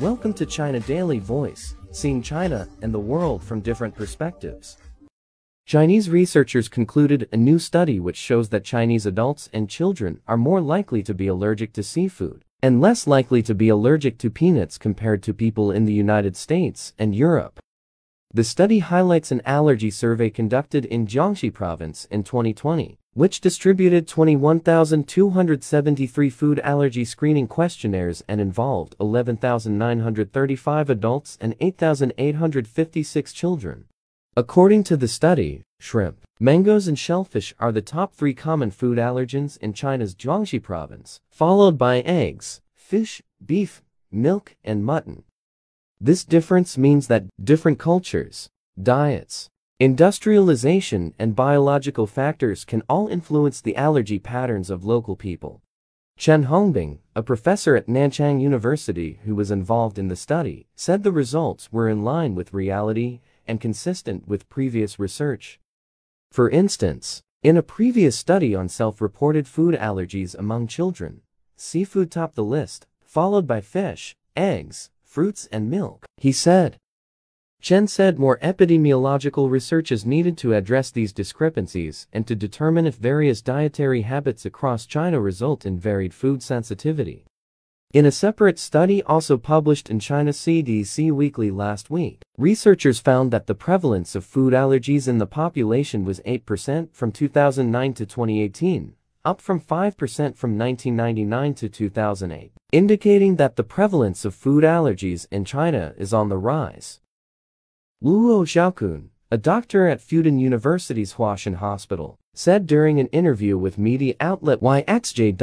Welcome to China Daily Voice, seeing China and the world from different perspectives. Chinese researchers concluded a new study which shows that Chinese adults and children are more likely to be allergic to seafood and less likely to be allergic to peanuts compared to people in the United States and Europe. The study highlights an allergy survey conducted in Jiangxi province in 2020, which distributed 21,273 food allergy screening questionnaires and involved 11,935 adults and 8,856 children. According to the study, shrimp, mangoes and shellfish are the top three common food allergens in China's Jiangxi province, followed by eggs, fish, beef, milk, and mutton. This difference means that different cultures, diets, industrialization, and biological factors can all influence the allergy patterns of local people. Chen Hongbing, a professor at Nanchang University who was involved in the study, said the results were in line with reality and consistent with previous research. For instance, in a previous study on self-reported food allergies among children, seafood topped the list, followed by fish, eggs, fruits and milk, he said. Chen said more epidemiological research is needed to address these discrepancies and to determine if various dietary habits across China result in varied food sensitivity. In a separate study also published in China CDC Weekly last week, researchers found that the prevalence of food allergies in the population was 8% from 2009 to 2018, up from 5% from 1999 to 2008, indicating that the prevalence of food allergies in China is on the rise. Luo Xiaokun, a doctor at Fudan University's Huashan Hospital, said during an interview with media outlet yxj.org.cn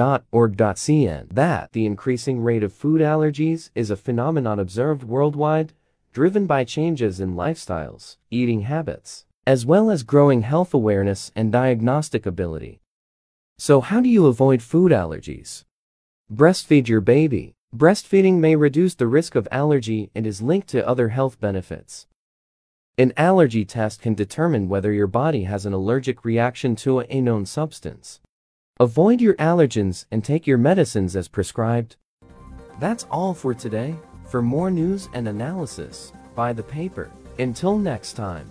that the increasing rate of food allergies is a phenomenon observed worldwide, driven by changes in lifestyles, eating habits, as well as growing health awareness and diagnostic ability. So how do you avoid food allergies? Breastfeed your baby. Breastfeeding may reduce the risk of allergy and is linked to other health benefits. An allergy test can determine whether your body has an allergic reaction to a known substance. Avoid your allergens and take your medicines as prescribed. That's all for today. For more news and analysis, buy the paper. Until next time.